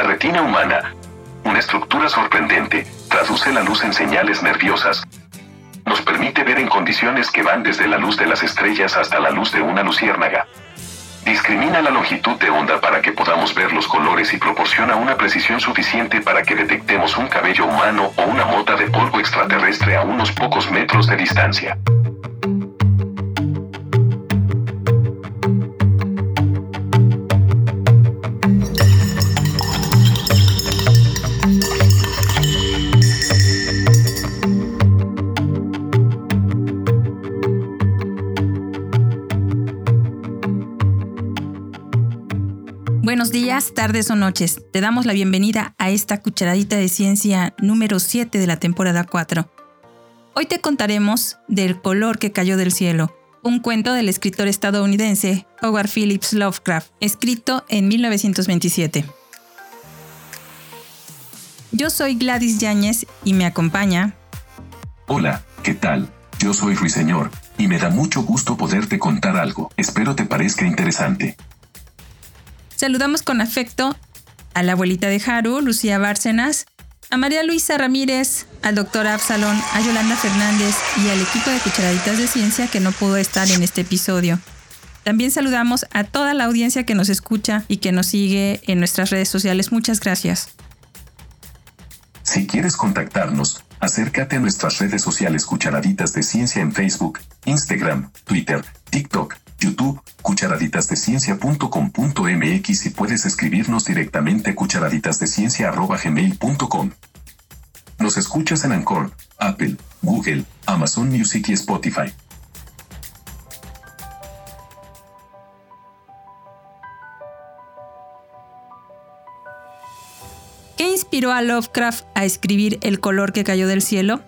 La retina humana, una estructura sorprendente, traduce la luz en señales nerviosas. Nos permite ver en condiciones que van desde la luz de las estrellas hasta la luz de una luciérnaga. Discrimina la longitud de onda para que podamos ver los colores y proporciona una precisión suficiente para que detectemos un cabello humano o una mota de polvo extraterrestre a unos pocos metros de distancia. Buenos días, tardes o noches. Te damos la bienvenida a esta cucharadita de ciencia número 7 de la temporada 4. Hoy te contaremos del color que cayó del cielo, un cuento del escritor estadounidense Howard Phillips Lovecraft, escrito en 1927. Yo soy Gladys Yáñez y me acompaña. Hola, ¿qué tal? Yo soy Ruiseñor y me da mucho gusto poderte contar algo. Espero te parezca interesante. Saludamos con afecto a la abuelita de Haru, Lucía Bárcenas, a María Luisa Ramírez, al doctor Absalón, a Yolanda Fernández y al equipo de Cucharaditas de Ciencia que no pudo estar en este episodio. También saludamos a toda la audiencia que nos escucha y que nos sigue en nuestras redes sociales. Muchas gracias. Si quieres contactarnos, acércate a nuestras redes sociales Cucharaditas de Ciencia en Facebook, Instagram, Twitter, TikTok, YouTube, cucharaditasdeciencia.com.mx y puedes escribirnos directamente a cucharaditasdeciencia.gmail.com. Nos escuchas en Anchor, Apple, Google, Amazon Music y Spotify. ¿Qué inspiró a Lovecraft a escribir El color que cayó del cielo?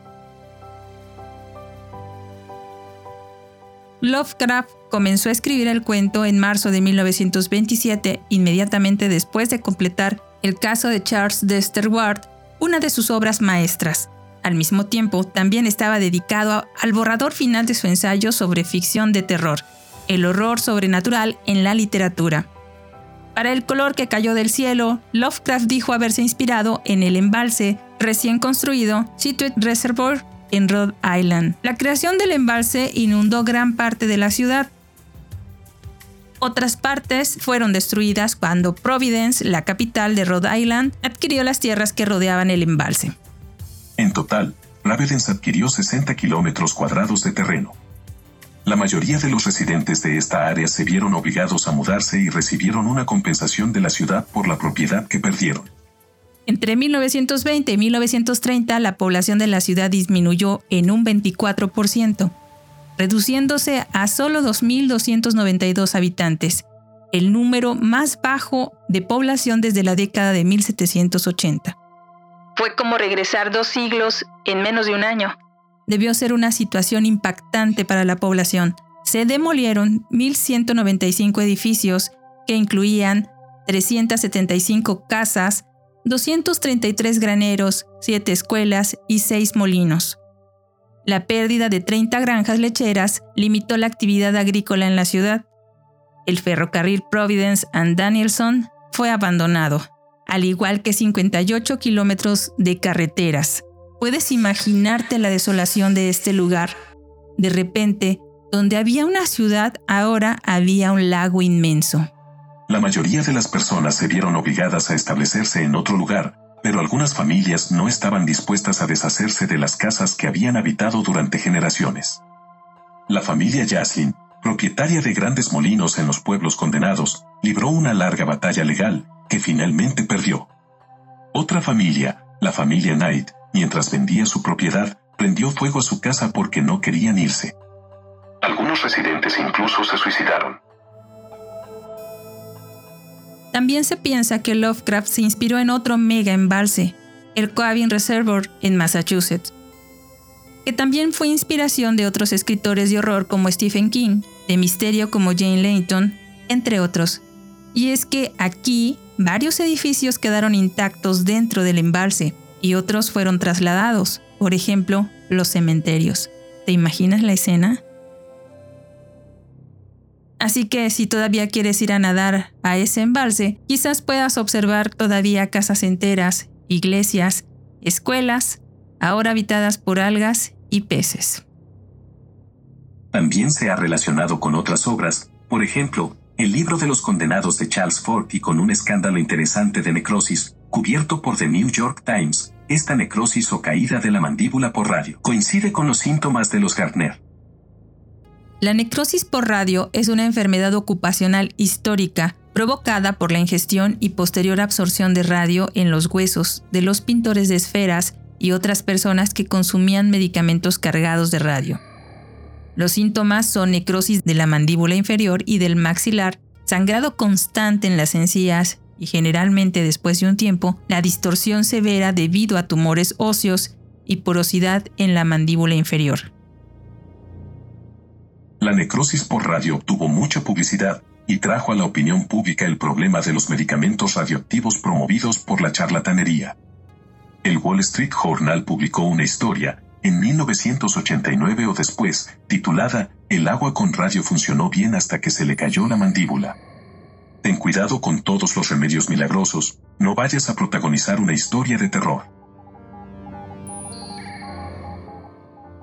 Lovecraft comenzó a escribir el cuento en marzo de 1927, inmediatamente después de completar el caso de Charles Dexter Ward, una de sus obras maestras. Al mismo tiempo, también estaba dedicado al borrador final de su ensayo sobre ficción de terror, el horror sobrenatural en la literatura. Para el color que cayó del cielo, Lovecraft dijo haberse inspirado en el embalse recién construido Situate Reservoir en Rhode Island. La creación del embalse inundó gran parte de la ciudad, otras partes fueron destruidas cuando Providence, la capital de Rhode Island, adquirió las tierras que rodeaban el embalse. En total, Providence adquirió 60 kilómetros cuadrados de terreno. La mayoría de los residentes de esta área se vieron obligados a mudarse y recibieron una compensación de la ciudad por la propiedad que perdieron. Entre 1920 y 1930 la población de la ciudad disminuyó en un 24% reduciéndose a solo 2.292 habitantes, el número más bajo de población desde la década de 1780. Fue como regresar dos siglos en menos de un año. Debió ser una situación impactante para la población. Se demolieron 1.195 edificios que incluían 375 casas, 233 graneros, 7 escuelas y 6 molinos. La pérdida de 30 granjas lecheras limitó la actividad agrícola en la ciudad. El ferrocarril Providence and Danielson fue abandonado, al igual que 58 kilómetros de carreteras. Puedes imaginarte la desolación de este lugar. De repente, donde había una ciudad, ahora había un lago inmenso. La mayoría de las personas se vieron obligadas a establecerse en otro lugar, pero algunas familias no estaban dispuestas a deshacerse de las casas que habían habitado durante generaciones. La familia Yassin, propietaria de grandes molinos en los pueblos condenados, libró una larga batalla legal, que finalmente perdió. Otra familia, la familia Knight, mientras vendía su propiedad, prendió fuego a su casa porque no querían irse. Algunos residentes incluso se suicidaron. También se piensa que Lovecraft se inspiró en otro mega embalse, el Coabin Reservoir en Massachusetts, que también fue inspiración de otros escritores de horror como Stephen King, de misterio como Jane Layton, entre otros. Y es que aquí varios edificios quedaron intactos dentro del embalse y otros fueron trasladados, por ejemplo, los cementerios. ¿Te imaginas la escena? Así que si todavía quieres ir a nadar a ese embalse, quizás puedas observar todavía casas enteras, iglesias, escuelas, ahora habitadas por algas y peces. También se ha relacionado con otras obras, por ejemplo, el libro de los condenados de Charles Ford y con un escándalo interesante de necrosis, cubierto por The New York Times, esta necrosis o caída de la mandíbula por radio coincide con los síntomas de los Gardner. La necrosis por radio es una enfermedad ocupacional histórica provocada por la ingestión y posterior absorción de radio en los huesos de los pintores de esferas y otras personas que consumían medicamentos cargados de radio. Los síntomas son necrosis de la mandíbula inferior y del maxilar, sangrado constante en las encías y generalmente después de un tiempo, la distorsión severa debido a tumores óseos y porosidad en la mandíbula inferior. La necrosis por radio obtuvo mucha publicidad y trajo a la opinión pública el problema de los medicamentos radioactivos promovidos por la charlatanería. El Wall Street Journal publicó una historia en 1989 o después, titulada El agua con radio funcionó bien hasta que se le cayó la mandíbula. Ten cuidado con todos los remedios milagrosos, no vayas a protagonizar una historia de terror.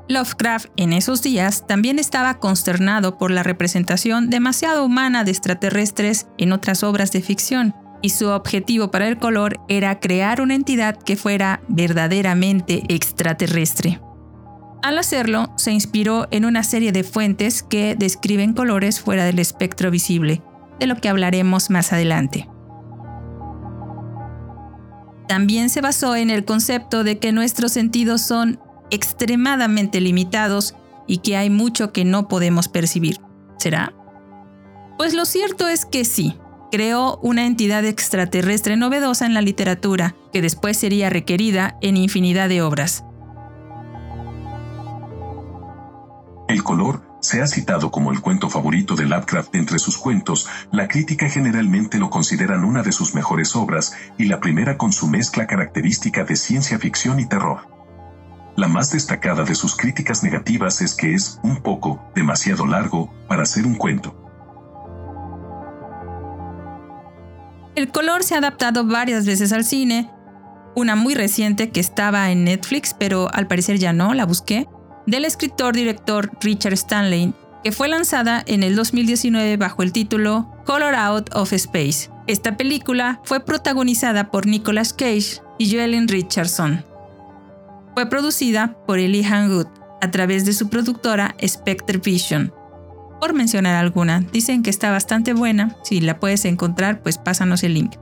Lovecraft en esos días también estaba consternado por la representación demasiado humana de extraterrestres en otras obras de ficción, y su objetivo para el color era crear una entidad que fuera verdaderamente extraterrestre. Al hacerlo, se inspiró en una serie de fuentes que describen colores fuera del espectro visible, de lo que hablaremos más adelante. También se basó en el concepto de que nuestros sentidos son extremadamente limitados y que hay mucho que no podemos percibir. ¿Será? Pues lo cierto es que sí, creó una entidad extraterrestre novedosa en la literatura, que después sería requerida en infinidad de obras. El color se ha citado como el cuento favorito de Lovecraft entre sus cuentos, la crítica generalmente lo consideran una de sus mejores obras y la primera con su mezcla característica de ciencia ficción y terror. La más destacada de sus críticas negativas es que es, un poco, demasiado largo para ser un cuento. El color se ha adaptado varias veces al cine, una muy reciente que estaba en Netflix, pero al parecer ya no, la busqué, del escritor-director Richard Stanley, que fue lanzada en el 2019 bajo el título Color Out of Space. Esta película fue protagonizada por Nicolas Cage y Joellen Richardson. Fue producida por Elihan Good a través de su productora Spectre Vision. Por mencionar alguna, dicen que está bastante buena, si la puedes encontrar pues pásanos el link.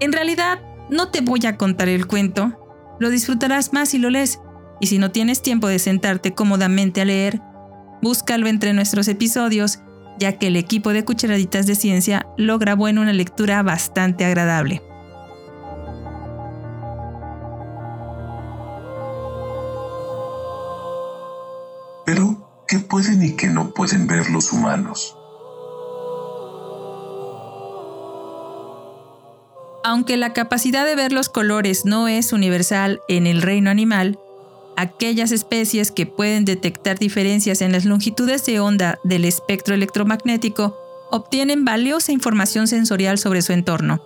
En realidad, no te voy a contar el cuento, lo disfrutarás más si lo lees, y si no tienes tiempo de sentarte cómodamente a leer, búscalo entre nuestros episodios, ya que el equipo de Cucharaditas de Ciencia lo grabó en una lectura bastante agradable. ¿Qué pueden y qué no pueden ver los humanos? Aunque la capacidad de ver los colores no es universal en el reino animal, aquellas especies que pueden detectar diferencias en las longitudes de onda del espectro electromagnético obtienen valiosa información sensorial sobre su entorno.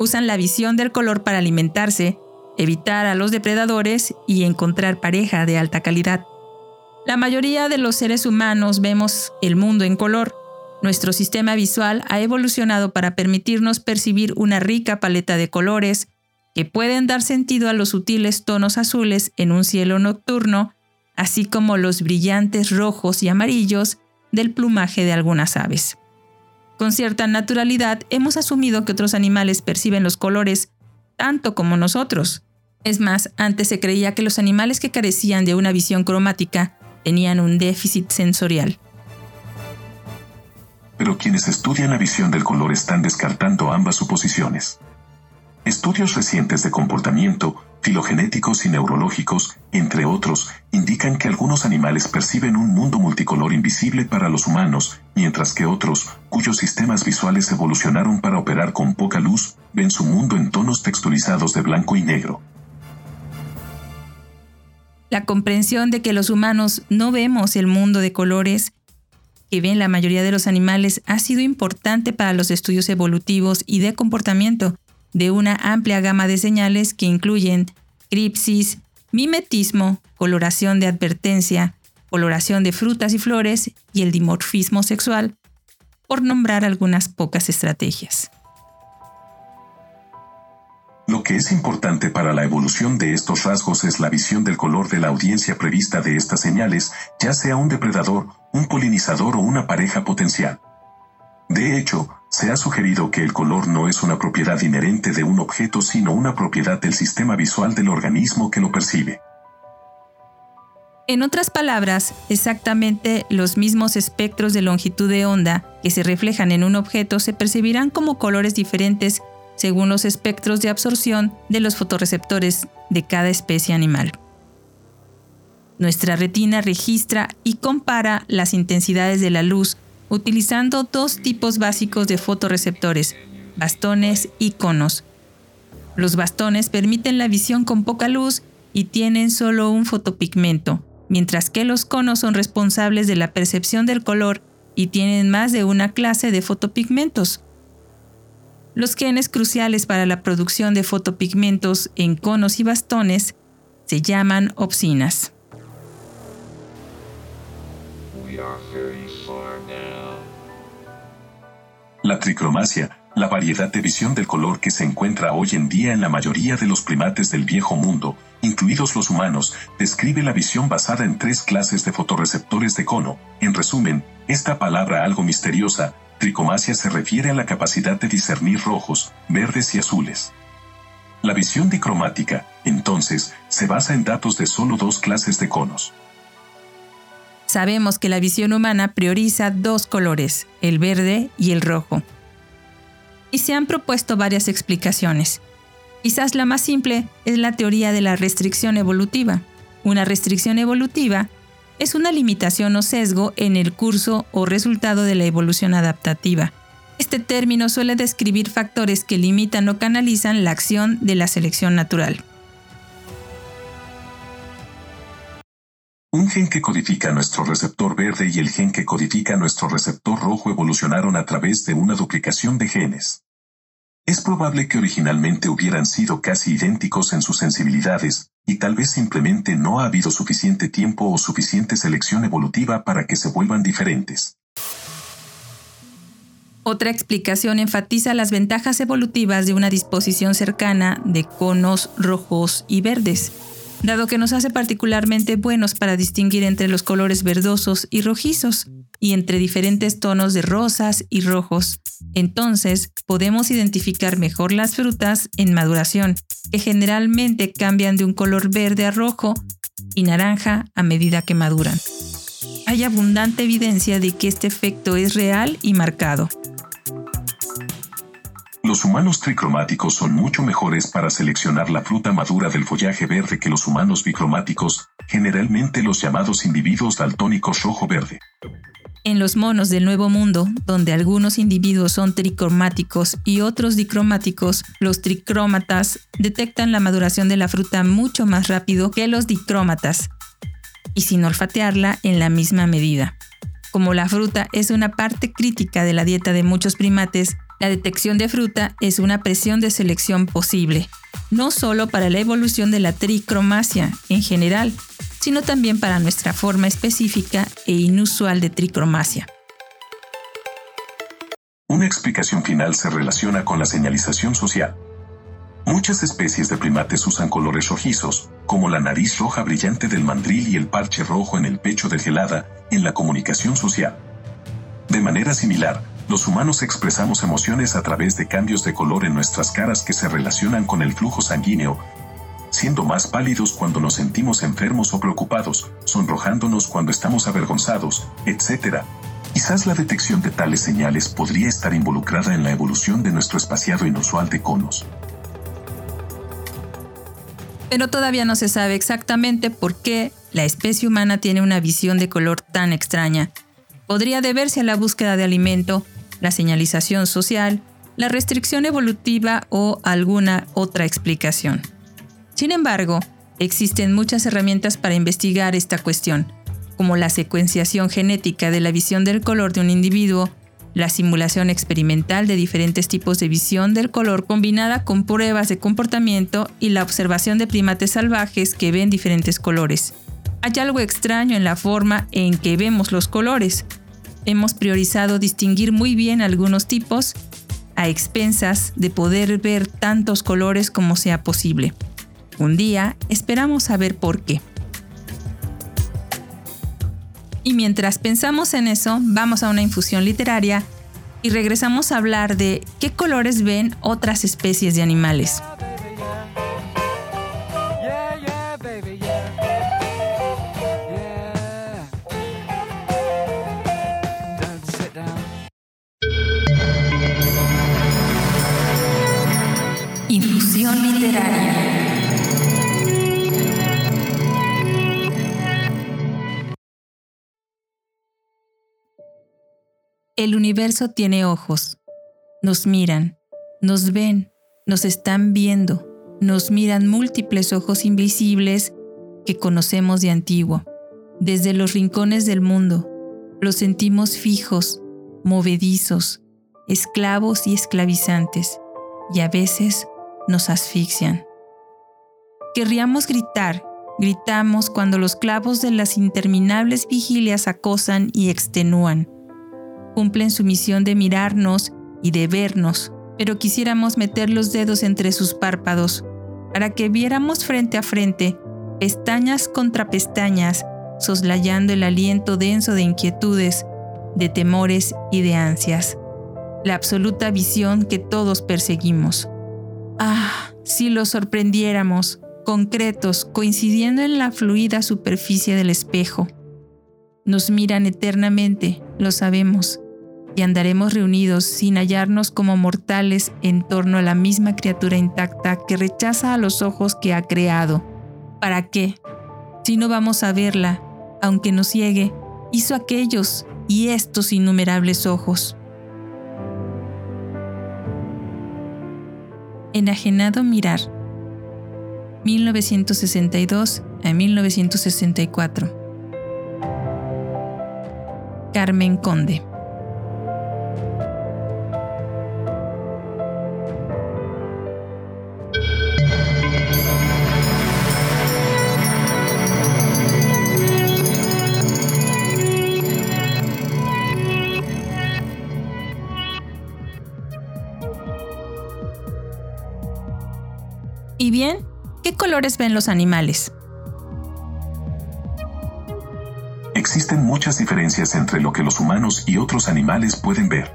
Usan la visión del color para alimentarse, evitar a los depredadores y encontrar pareja de alta calidad. La mayoría de los seres humanos vemos el mundo en color. Nuestro sistema visual ha evolucionado para permitirnos percibir una rica paleta de colores, que pueden dar sentido a los sutiles tonos azules en un cielo nocturno, así como los brillantes rojos y amarillos del plumaje de algunas aves. Con cierta naturalidad hemos asumido que otros animales perciben los colores tanto como nosotros. Es más, antes se creía que los animales que carecían de una visión cromática tenían un déficit sensorial. Pero quienes estudian la visión del color están descartando ambas suposiciones. Estudios recientes de comportamiento, filogenéticos y neurológicos, entre otros, indican que algunos animales perciben un mundo multicolor invisible para los humanos, mientras que otros, cuyos sistemas visuales evolucionaron para operar con poca luz, ven su mundo en tonos texturizados de blanco y negro. La comprensión de que los humanos no vemos el mundo de colores que ven la mayoría de los animales ha sido importante para los estudios evolutivos y de comportamiento de una amplia gama de señales que incluyen cripsis, mimetismo, coloración de advertencia, coloración de frutas y flores y el dimorfismo sexual, por nombrar algunas pocas estrategias. Lo que es importante para la evolución de estos rasgos es la visión del color de la audiencia prevista de estas señales, ya sea un depredador, un polinizador o una pareja potencial. De hecho, se ha sugerido que el color no es una propiedad inherente de un objeto sino una propiedad del sistema visual del organismo que lo percibe. En otras palabras, exactamente los mismos espectros de longitud de onda que se reflejan en un objeto se percibirán como colores diferentes según los espectros de absorción de los fotorreceptores de cada especie animal. Nuestra retina registra y compara las intensidades de la luz utilizando dos tipos básicos de fotorreceptores, bastones y conos. Los bastones permiten la visión con poca luz y tienen solo un fotopigmento, mientras que los conos son responsables de la percepción del color y tienen más de una clase de fotopigmentos. Los genes cruciales para la producción de fotopigmentos en conos y bastones se llaman opsinas. La tricromacia, la variedad de visión del color que se encuentra hoy en día en la mayoría de los primates del viejo mundo, incluidos los humanos, describe la visión basada en tres clases de fotorreceptores de cono. En resumen, esta palabra algo misteriosa, Tricomacia se refiere a la capacidad de discernir rojos, verdes y azules. La visión dicromática, entonces, se basa en datos de solo dos clases de conos. Sabemos que la visión humana prioriza dos colores, el verde y el rojo. Y se han propuesto varias explicaciones. Quizás la más simple es la teoría de la restricción evolutiva. Una restricción evolutiva es una limitación o sesgo en el curso o resultado de la evolución adaptativa. Este término suele describir factores que limitan o canalizan la acción de la selección natural. Un gen que codifica nuestro receptor verde y el gen que codifica nuestro receptor rojo evolucionaron a través de una duplicación de genes. Es probable que originalmente hubieran sido casi idénticos en sus sensibilidades, y tal vez simplemente no ha habido suficiente tiempo o suficiente selección evolutiva para que se vuelvan diferentes. Otra explicación enfatiza las ventajas evolutivas de una disposición cercana de conos rojos y verdes, dado que nos hace particularmente buenos para distinguir entre los colores verdosos y rojizos, y entre diferentes tonos de rosas y rojos. Entonces, podemos identificar mejor las frutas en maduración, que generalmente cambian de un color verde a rojo y naranja a medida que maduran. Hay abundante evidencia de que este efecto es real y marcado. Los humanos tricromáticos son mucho mejores para seleccionar la fruta madura del follaje verde que los humanos bicromáticos, generalmente los llamados individuos daltónicos rojo-verde. En los monos del Nuevo Mundo, donde algunos individuos son tricromáticos y otros dicromáticos, los tricrómatas detectan la maduración de la fruta mucho más rápido que los dicrómatas, y sin olfatearla en la misma medida. Como la fruta es una parte crítica de la dieta de muchos primates, la detección de fruta es una presión de selección posible, no solo para la evolución de la tricromacia en general, sino también para nuestra forma específica e inusual de tricromacia. Una explicación final se relaciona con la señalización social. Muchas especies de primates usan colores rojizos, como la nariz roja brillante del mandril y el parche rojo en el pecho del gelada, en la comunicación social. De manera similar, los humanos expresamos emociones a través de cambios de color en nuestras caras que se relacionan con el flujo sanguíneo, siendo más pálidos cuando nos sentimos enfermos o preocupados, sonrojándonos cuando estamos avergonzados, etc. Quizás la detección de tales señales podría estar involucrada en la evolución de nuestro espaciado inusual de conos. Pero todavía no se sabe exactamente por qué la especie humana tiene una visión de color tan extraña. Podría deberse a la búsqueda de alimento, la señalización social, la restricción evolutiva o alguna otra explicación. Sin embargo, existen muchas herramientas para investigar esta cuestión. como la secuenciación genética de la visión del color de un individuo, la simulación experimental de diferentes tipos de visión del color combinada con pruebas de comportamiento y la observación de primates salvajes que ven diferentes colores. Hay algo extraño en la forma en que vemos los colores. Hemos priorizado distinguir muy bien algunos tipos a expensas de poder ver tantos colores como sea posible. Un día esperamos saber por qué. Y mientras pensamos en eso, vamos a una infusión literaria y regresamos a hablar de qué colores ven otras especies de animales. El universo tiene ojos. Nos miran, nos ven, nos están viendo, nos miran múltiples ojos invisibles que conocemos de antiguo. Desde los rincones del mundo, los sentimos fijos, movedizos, esclavos y esclavizantes, y a veces nos asfixian. Querríamos gritar, gritamos cuando los clavos de las interminables vigilias acosan y extenúan cumplen su misión de mirarnos y de vernos, pero quisiéramos meter los dedos entre sus párpados para que viéramos frente a frente, pestañas contra pestañas, soslayando el aliento denso de inquietudes, de temores y de ansias, la absoluta visión que todos perseguimos. Ah, si los sorprendiéramos, concretos, coincidiendo en la fluida superficie del espejo. Nos miran eternamente, lo sabemos, y andaremos reunidos sin hallarnos como mortales en torno a la misma criatura intacta que rechaza a los ojos que ha creado. ¿Para qué? Si no vamos a verla, aunque nos ciegue, hizo aquellos y estos innumerables ojos. Enajenado mirar. 1962 a 1964. Carmen Conde. ¿Qué colores ven los animales? Existen muchas diferencias entre lo que los humanos y otros animales pueden ver.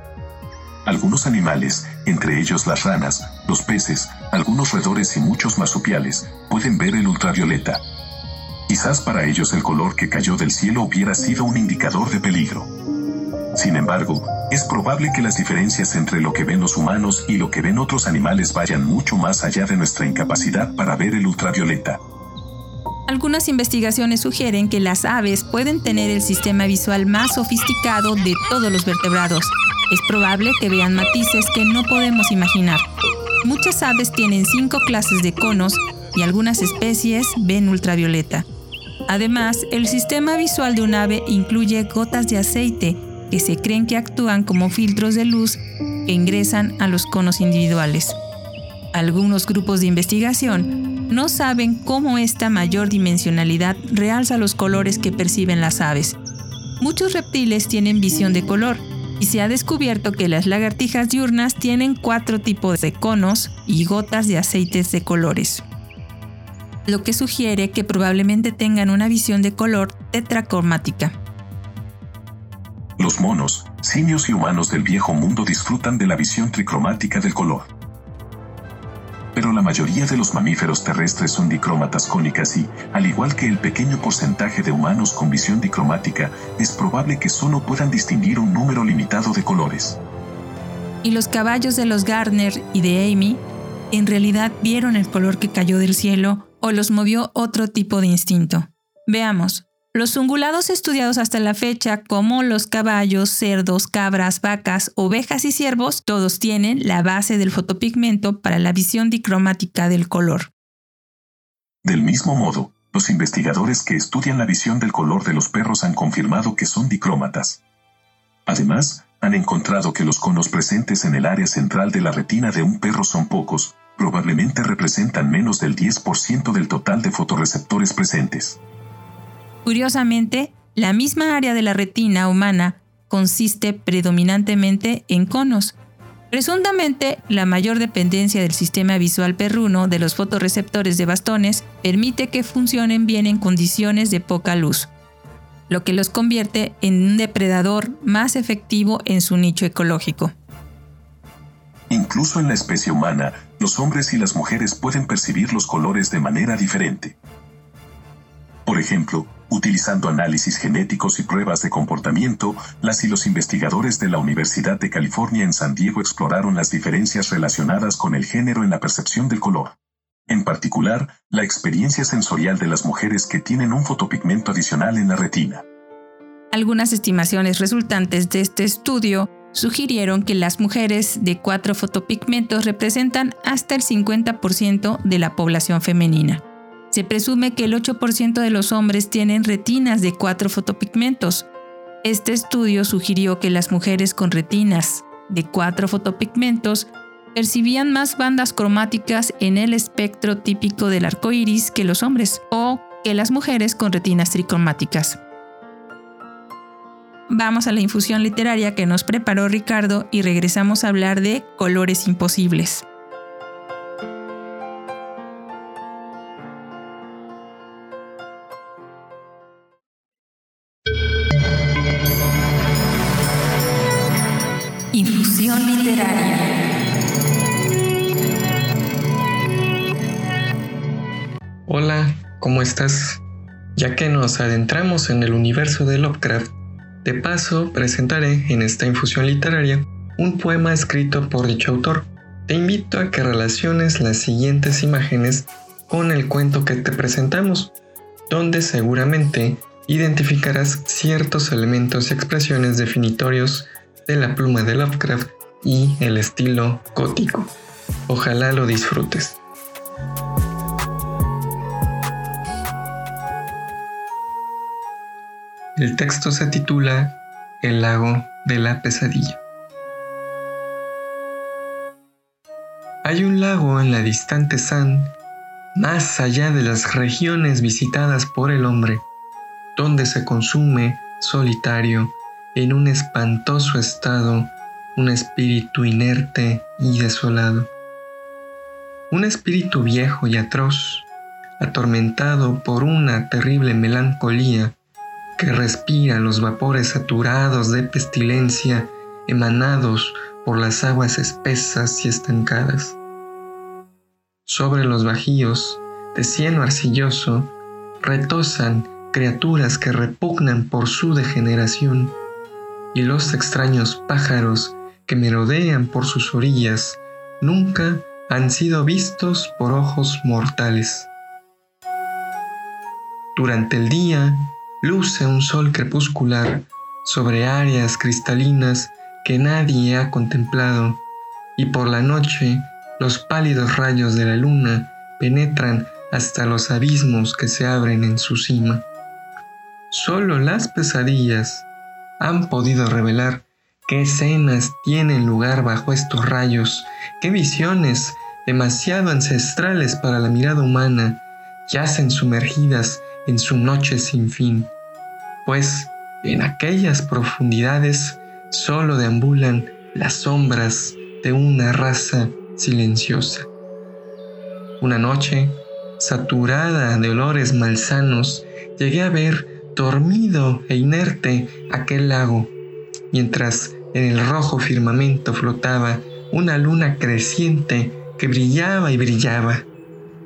Algunos animales, entre ellos las ranas, los peces, algunos roedores y muchos marsupiales, pueden ver el ultravioleta. Quizás para ellos el color que cayó del cielo hubiera sido un indicador de peligro. Sin embargo, es probable que las diferencias entre lo que ven los humanos y lo que ven otros animales vayan mucho más allá de nuestra incapacidad para ver el ultravioleta. Algunas investigaciones sugieren que las aves pueden tener el sistema visual más sofisticado de todos los vertebrados. Es probable que vean matices que no podemos imaginar. Muchas aves tienen cinco clases de conos y algunas especies ven ultravioleta. Además, el sistema visual de un ave incluye gotas de aceite que se creen que actúan como filtros de luz que ingresan a los conos individuales. Algunos grupos de investigación no saben cómo esta mayor dimensionalidad realza los colores que perciben las aves. Muchos reptiles tienen visión de color y se ha descubierto que las lagartijas diurnas tienen cuatro tipos de conos y gotas de aceites de colores, lo que sugiere que probablemente tengan una visión de color tetracromática. Los monos, simios y humanos del viejo mundo disfrutan de la visión tricromática del color. Pero la mayoría de los mamíferos terrestres son dicrómatas cónicas y, al igual que el pequeño porcentaje de humanos con visión dicromática, es probable que solo puedan distinguir un número limitado de colores. Y los caballos de los Gardner y de Amy en realidad vieron el color que cayó del cielo o los movió otro tipo de instinto. Veamos, los ungulados estudiados hasta la fecha, como los caballos, cerdos, cabras, vacas, ovejas y ciervos, todos tienen la base del fotopigmento para la visión dicromática del color. Del mismo modo, los investigadores que estudian la visión del color de los perros han confirmado que son dicrómatas. Además, han encontrado que los conos presentes en el área central de la retina de un perro son pocos, probablemente representan menos del 10% del total de fotorreceptores presentes. Curiosamente, la misma área de la retina humana consiste predominantemente en conos. Presuntamente, la mayor dependencia del sistema visual perruno de los fotorreceptores de bastones permite que funcionen bien en condiciones de poca luz, lo que los convierte en un depredador más efectivo en su nicho ecológico. Incluso en la especie humana, los hombres y las mujeres pueden percibir los colores de manera diferente. Por ejemplo, Utilizando análisis genéticos y pruebas de comportamiento, las y los investigadores de la Universidad de California en San Diego exploraron las diferencias relacionadas con el género en la percepción del color. En particular, la experiencia sensorial de las mujeres que tienen un fotopigmento adicional en la retina. Algunas estimaciones resultantes de este estudio sugirieron que las mujeres de cuatro fotopigmentos representan hasta el 50% de la población femenina. Se presume que el 8% de los hombres tienen retinas de cuatro fotopigmentos. Este estudio sugirió que las mujeres con retinas de cuatro fotopigmentos percibían más bandas cromáticas en el espectro típico del arco iris que los hombres o que las mujeres con retinas tricromáticas. Vamos a la infusión literaria que nos preparó Ricardo y regresamos a hablar de colores imposibles. Hola, ¿cómo estás? Ya que nos adentramos en el universo de Lovecraft, de paso presentaré en esta infusión literaria un poema escrito por dicho autor. Te invito a que relaciones las siguientes imágenes con el cuento que te presentamos, donde seguramente identificarás ciertos elementos y expresiones definitorios de la pluma de Lovecraft y el estilo gótico. Ojalá lo disfrutes. El texto se titula El lago de la pesadilla. Hay un lago en la distante San, más allá de las regiones visitadas por el hombre, donde se consume solitario en un espantoso estado un espíritu inerte y desolado. Un espíritu viejo y atroz, atormentado por una terrible melancolía que respira los vapores saturados de pestilencia emanados por las aguas espesas y estancadas. Sobre los bajíos de cieno arcilloso retosan criaturas que repugnan por su degeneración y los extraños pájaros que merodean por sus orillas nunca han sido vistos por ojos mortales. Durante el día luce un sol crepuscular sobre áreas cristalinas que nadie ha contemplado y por la noche los pálidos rayos de la luna penetran hasta los abismos que se abren en su cima. Solo las pesadillas han podido revelar ¿Qué escenas tienen lugar bajo estos rayos? ¿Qué visiones, demasiado ancestrales para la mirada humana, yacen sumergidas en su noche sin fin? Pues en aquellas profundidades solo deambulan las sombras de una raza silenciosa. Una noche, saturada de olores malsanos, llegué a ver dormido e inerte aquel lago mientras en el rojo firmamento flotaba una luna creciente que brillaba y brillaba.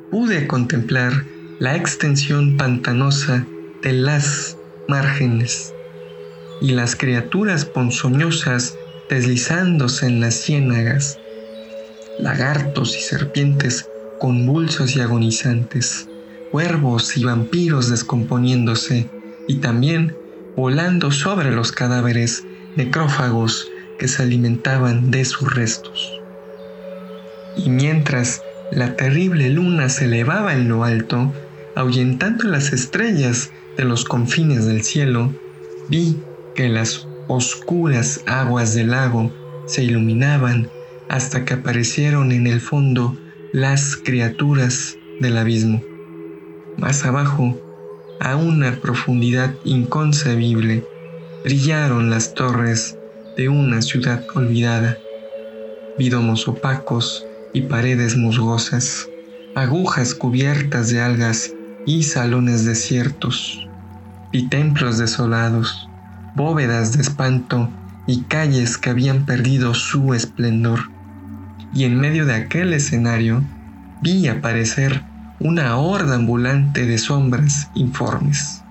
Pude contemplar la extensión pantanosa de las márgenes y las criaturas ponzoñosas deslizándose en las ciénagas, lagartos y serpientes convulsos y agonizantes, cuervos y vampiros descomponiéndose y también volando sobre los cadáveres necrófagos que se alimentaban de sus restos. Y mientras la terrible luna se elevaba en lo alto, ahuyentando las estrellas de los confines del cielo, vi que las oscuras aguas del lago se iluminaban hasta que aparecieron en el fondo las criaturas del abismo. Más abajo, a una profundidad inconcebible, brillaron las torres de una ciudad olvidada, vidomos opacos y paredes musgosas, agujas cubiertas de algas y salones desiertos, y templos desolados, bóvedas de espanto y calles que habían perdido su esplendor. Y en medio de aquel escenario vi aparecer una horda ambulante de sombras informes,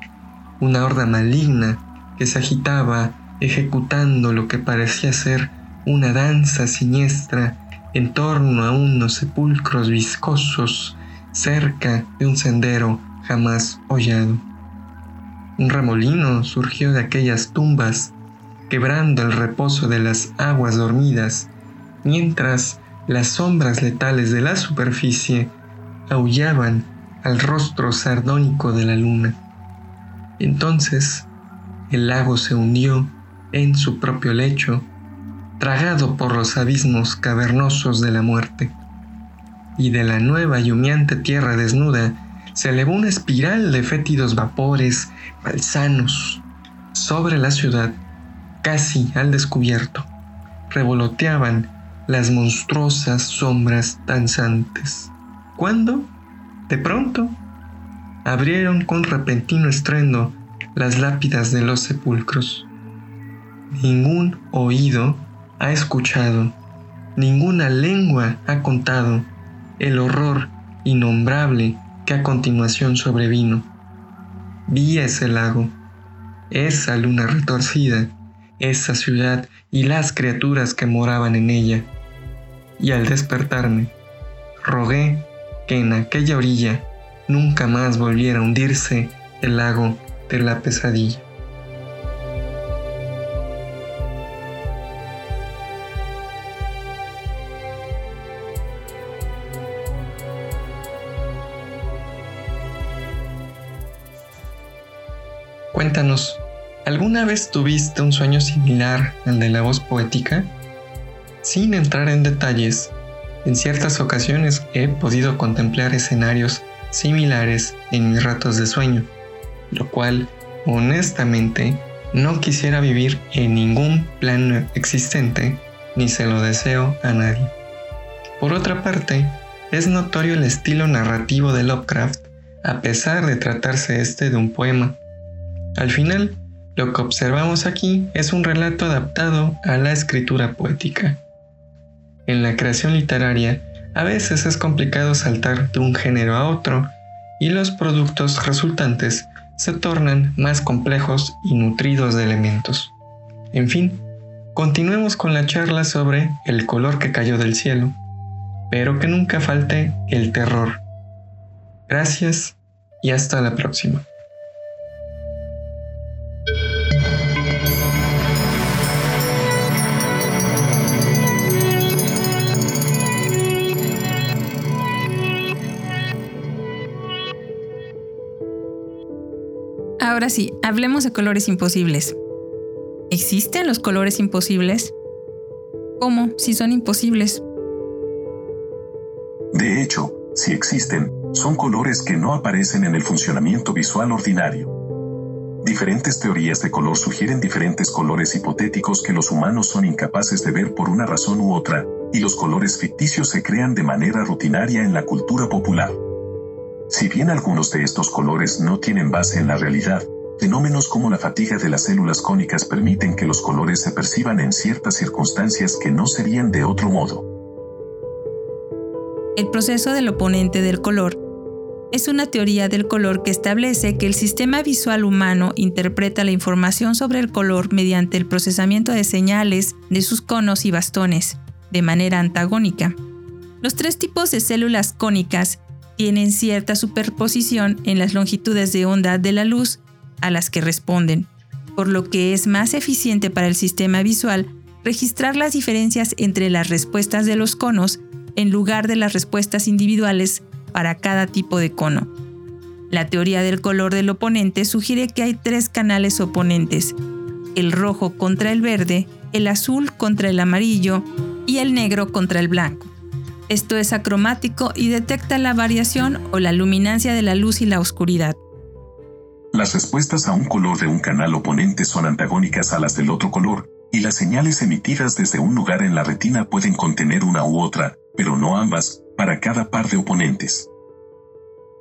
una horda maligna que se agitaba ejecutando lo que parecía ser una danza siniestra en torno a unos sepulcros viscosos cerca de un sendero jamás hollado. Un remolino surgió de aquellas tumbas, quebrando el reposo de las aguas dormidas, mientras las sombras letales de la superficie aullaban al rostro sardónico de la luna. Entonces el lago se hundió en su propio lecho, tragado por los abismos cavernosos de la muerte, y de la nueva y humeante tierra desnuda se elevó una espiral de fétidos vapores balsanos sobre la ciudad, casi al descubierto. Revoloteaban las monstruosas sombras danzantes. Cuando, de pronto, abrieron con repentino estruendo las lápidas de los sepulcros. Ningún oído ha escuchado, ninguna lengua ha contado el horror innombrable que a continuación sobrevino. Vi ese lago, esa luna retorcida, esa ciudad y las criaturas que moraban en ella. Y al despertarme, rogué que en aquella orilla nunca más volviera a hundirse el lago de la pesadilla. Cuéntanos, ¿alguna vez tuviste un sueño similar al de la voz poética? Sin entrar en detalles, en ciertas ocasiones he podido contemplar escenarios similares en mis ratos de sueño, lo cual, honestamente, no quisiera vivir en ningún plano existente, ni se lo deseo a nadie. Por otra parte, es notorio el estilo narrativo de Lovecraft, a pesar de tratarse este de un poema. Al final, lo que observamos aquí es un relato adaptado a la escritura poética. En la creación literaria, a veces es complicado saltar de un género a otro y los productos resultantes se tornan más complejos y nutridos de elementos. En fin, continuemos con la charla sobre el color que cayó del cielo, pero que nunca falte el terror. Gracias y hasta la próxima. Ahora sí, hablemos de colores imposibles. ¿Existen los colores imposibles? ¿Cómo si son imposibles? De hecho, si existen, son colores que no aparecen en el funcionamiento visual ordinario. Diferentes teorías de color sugieren diferentes colores hipotéticos que los humanos son incapaces de ver por una razón u otra, y los colores ficticios se crean de manera rutinaria en la cultura popular. Si bien algunos de estos colores no tienen base en la realidad, fenómenos como la fatiga de las células cónicas permiten que los colores se perciban en ciertas circunstancias que no serían de otro modo. El proceso del oponente del color es una teoría del color que establece que el sistema visual humano interpreta la información sobre el color mediante el procesamiento de señales de sus conos y bastones, de manera antagónica. Los tres tipos de células cónicas tienen cierta superposición en las longitudes de onda de la luz a las que responden, por lo que es más eficiente para el sistema visual registrar las diferencias entre las respuestas de los conos en lugar de las respuestas individuales para cada tipo de cono. La teoría del color del oponente sugiere que hay tres canales oponentes, el rojo contra el verde, el azul contra el amarillo y el negro contra el blanco. Esto es acromático y detecta la variación o la luminancia de la luz y la oscuridad. Las respuestas a un color de un canal oponente son antagónicas a las del otro color, y las señales emitidas desde un lugar en la retina pueden contener una u otra, pero no ambas, para cada par de oponentes.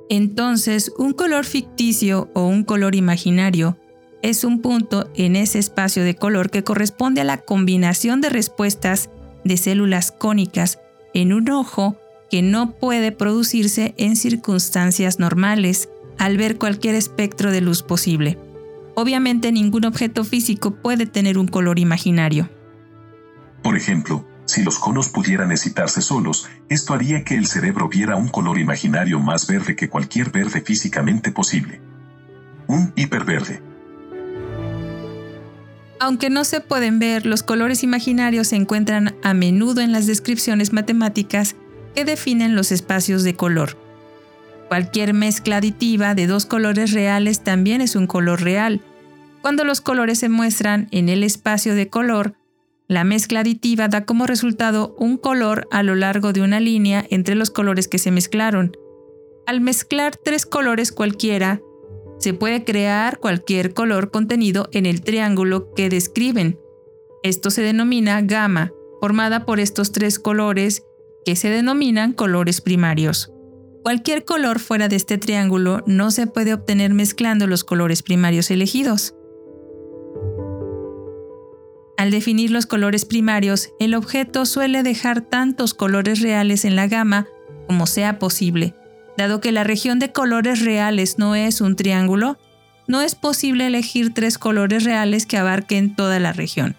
Entonces, un color ficticio o un color imaginario es un punto en ese espacio de color que corresponde a la combinación de respuestas de células cónicas en un ojo que no puede producirse en circunstancias normales al ver cualquier espectro de luz posible. Obviamente ningún objeto físico puede tener un color imaginario. Por ejemplo, si los conos pudieran excitarse solos, esto haría que el cerebro viera un color imaginario más verde que cualquier verde físicamente posible. Un hiperverde. Aunque no se pueden ver, los colores imaginarios se encuentran a menudo en las descripciones matemáticas que definen los espacios de color. Cualquier mezcla aditiva de dos colores reales también es un color real. Cuando los colores se muestran en el espacio de color, la mezcla aditiva da como resultado un color a lo largo de una línea entre los colores que se mezclaron. Al mezclar tres colores cualquiera, se puede crear cualquier color contenido en el triángulo que describen. Esto se denomina gama, formada por estos tres colores que se denominan colores primarios. Cualquier color fuera de este triángulo no se puede obtener mezclando los colores primarios elegidos. Al definir los colores primarios, el objeto suele dejar tantos colores reales en la gama como sea posible. Dado que la región de colores reales no es un triángulo, no es posible elegir tres colores reales que abarquen toda la región.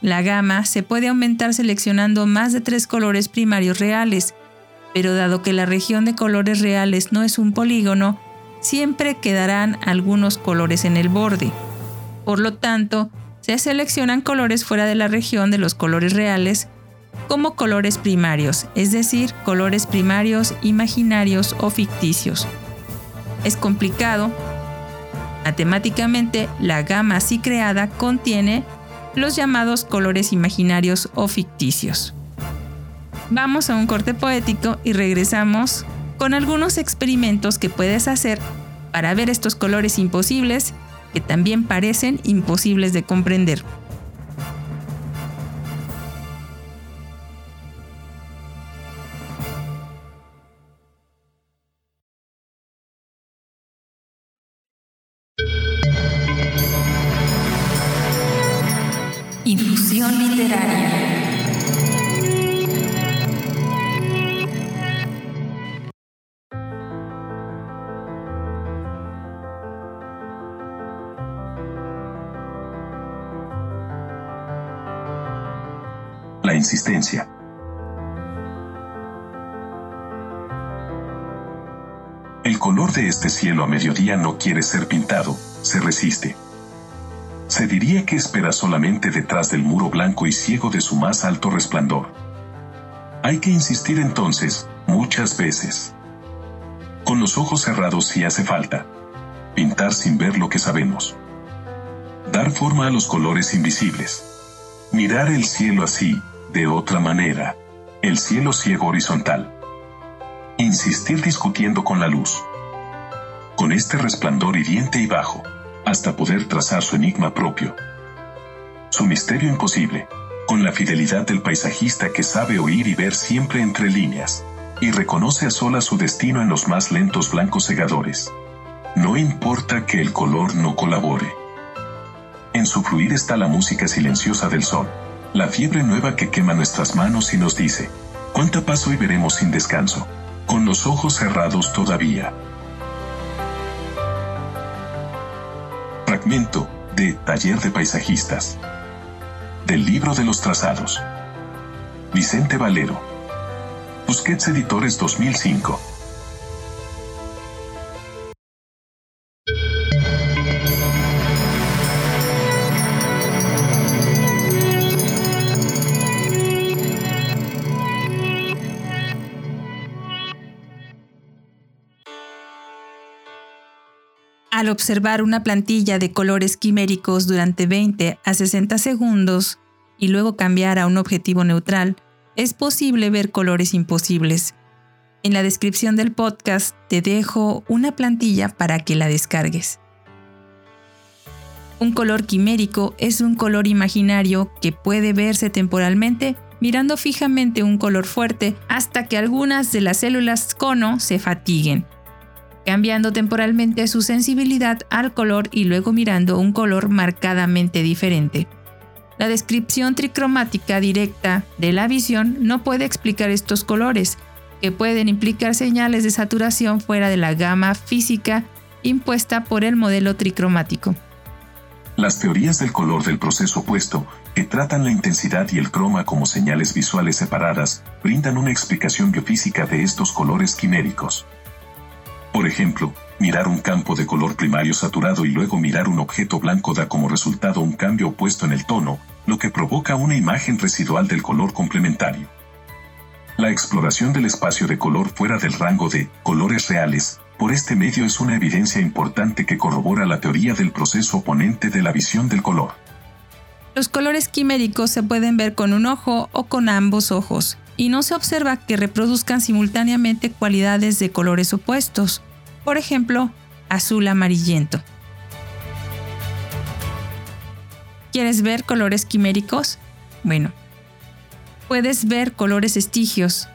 La gama se puede aumentar seleccionando más de tres colores primarios reales, pero dado que la región de colores reales no es un polígono, siempre quedarán algunos colores en el borde. Por lo tanto, se seleccionan colores fuera de la región de los colores reales como colores primarios, es decir, colores primarios imaginarios o ficticios. Es complicado. Matemáticamente, la gama así creada contiene los llamados colores imaginarios o ficticios. Vamos a un corte poético y regresamos con algunos experimentos que puedes hacer para ver estos colores imposibles que también parecen imposibles de comprender. Literaria. insistencia. El color de este cielo a mediodía no quiere ser pintado, se resiste. Se diría que espera solamente detrás del muro blanco y ciego de su más alto resplandor. Hay que insistir entonces, muchas veces. Con los ojos cerrados si hace falta. Pintar sin ver lo que sabemos. Dar forma a los colores invisibles. Mirar el cielo así, de otra manera, el cielo ciego horizontal. Insistir discutiendo con la luz. Con este resplandor hiriente y bajo, hasta poder trazar su enigma propio. Su misterio imposible, con la fidelidad del paisajista que sabe oír y ver siempre entre líneas, y reconoce a sola su destino en los más lentos blancos segadores. No importa que el color no colabore. En su fluir está la música silenciosa del sol la fiebre nueva que quema nuestras manos y nos dice, ¿cuánta paz hoy veremos sin descanso? Con los ojos cerrados todavía. De Taller de Paisajistas. Del libro de los trazados. Vicente Valero. Busquets Editores 2005. Al observar una plantilla de colores quiméricos durante 20 a 60 segundos y luego cambiar a un objetivo neutral, es posible ver colores imposibles. En la descripción del podcast te dejo una plantilla para que la descargues. Un color quimérico es un color imaginario que puede verse temporalmente mirando fijamente un color fuerte hasta que algunas de las células cono se fatiguen cambiando temporalmente su sensibilidad al color y luego mirando un color marcadamente diferente. La descripción tricromática directa de la visión no puede explicar estos colores, que pueden implicar señales de saturación fuera de la gama física impuesta por el modelo tricromático. Las teorías del color del proceso opuesto, que tratan la intensidad y el croma como señales visuales separadas, brindan una explicación biofísica de estos colores quiméricos. Por ejemplo, mirar un campo de color primario saturado y luego mirar un objeto blanco da como resultado un cambio opuesto en el tono, lo que provoca una imagen residual del color complementario. La exploración del espacio de color fuera del rango de colores reales, por este medio es una evidencia importante que corrobora la teoría del proceso oponente de la visión del color. Los colores quiméricos se pueden ver con un ojo o con ambos ojos, y no se observa que reproduzcan simultáneamente cualidades de colores opuestos, por ejemplo, azul amarillento. ¿Quieres ver colores quiméricos? Bueno, puedes ver colores estigios.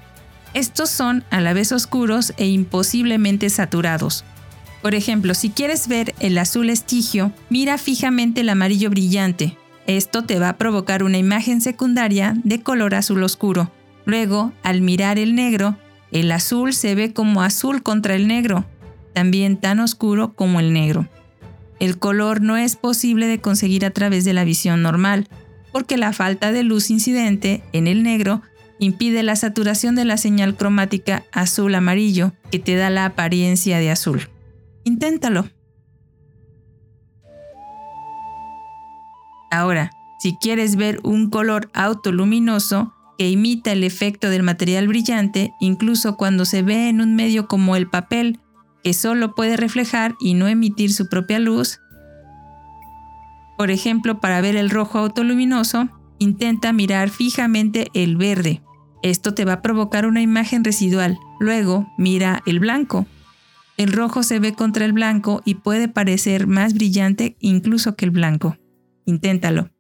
Estos son a la vez oscuros e imposiblemente saturados. Por ejemplo, si quieres ver el azul estigio, mira fijamente el amarillo brillante. Esto te va a provocar una imagen secundaria de color azul oscuro. Luego, al mirar el negro, el azul se ve como azul contra el negro, también tan oscuro como el negro. El color no es posible de conseguir a través de la visión normal, porque la falta de luz incidente en el negro impide la saturación de la señal cromática azul-amarillo que te da la apariencia de azul. Inténtalo. Ahora, si quieres ver un color autoluminoso, que imita el efecto del material brillante incluso cuando se ve en un medio como el papel, que solo puede reflejar y no emitir su propia luz. Por ejemplo, para ver el rojo autoluminoso, intenta mirar fijamente el verde. Esto te va a provocar una imagen residual. Luego, mira el blanco. El rojo se ve contra el blanco y puede parecer más brillante incluso que el blanco. Inténtalo.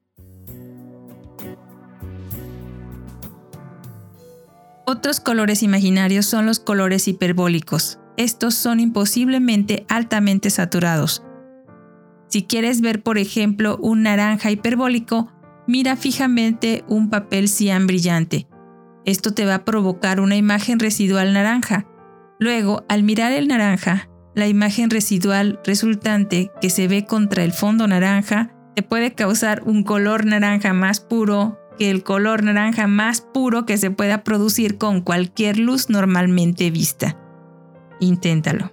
Otros colores imaginarios son los colores hiperbólicos. Estos son imposiblemente altamente saturados. Si quieres ver, por ejemplo, un naranja hiperbólico, mira fijamente un papel cian brillante. Esto te va a provocar una imagen residual naranja. Luego, al mirar el naranja, la imagen residual resultante que se ve contra el fondo naranja te puede causar un color naranja más puro, que el color naranja más puro que se pueda producir con cualquier luz normalmente vista. Inténtalo.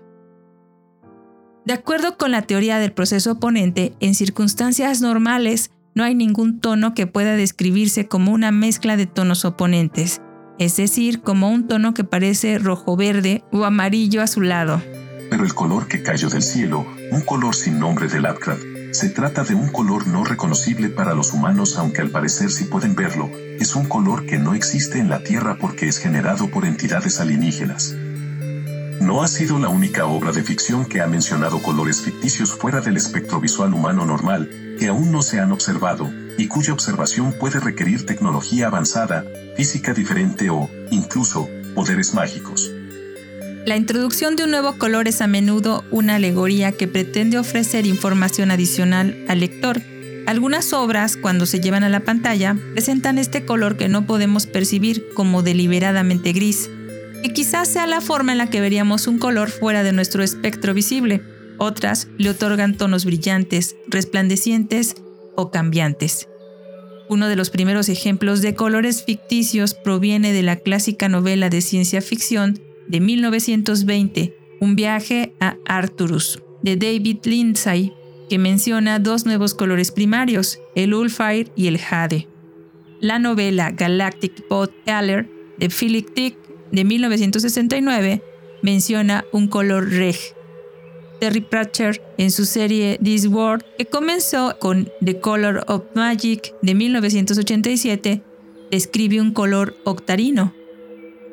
De acuerdo con la teoría del proceso oponente, en circunstancias normales no hay ningún tono que pueda describirse como una mezcla de tonos oponentes, es decir, como un tono que parece rojo-verde o amarillo azulado. Pero el color que cayó del cielo, un color sin nombre de Lovecraft, se trata de un color no reconocible para los humanos aunque al parecer sí pueden verlo, es un color que no existe en la Tierra porque es generado por entidades alienígenas. No ha sido la única obra de ficción que ha mencionado colores ficticios fuera del espectro visual humano normal, que aún no se han observado, y cuya observación puede requerir tecnología avanzada, física diferente o, incluso, poderes mágicos. La introducción de un nuevo color es a menudo una alegoría que pretende ofrecer información adicional al lector. Algunas obras, cuando se llevan a la pantalla, presentan este color que no podemos percibir como deliberadamente gris, que quizás sea la forma en la que veríamos un color fuera de nuestro espectro visible. Otras le otorgan tonos brillantes, resplandecientes o cambiantes. Uno de los primeros ejemplos de colores ficticios proviene de la clásica novela de ciencia ficción de 1920, Un viaje a Arturus, de David Lindsay, que menciona dos nuevos colores primarios, el Ulfire y el Jade. La novela Galactic Boat Aller de Philip Dick de 1969 menciona un color reg. Terry Pratchett en su serie This World, que comenzó con The Color of Magic de 1987, describe un color octarino.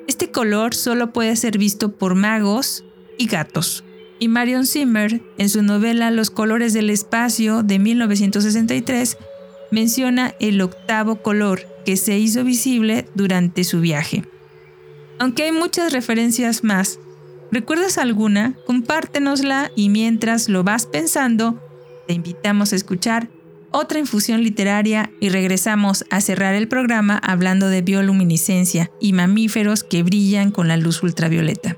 Este color solo puede ser visto por magos y gatos. Y Marion Zimmer, en su novela Los colores del espacio de 1963, menciona el octavo color que se hizo visible durante su viaje. Aunque hay muchas referencias más, ¿recuerdas alguna? Compártenosla y mientras lo vas pensando, te invitamos a escuchar otra infusión literaria y regresamos a cerrar el programa hablando de bioluminiscencia y mamíferos que brillan con la luz ultravioleta.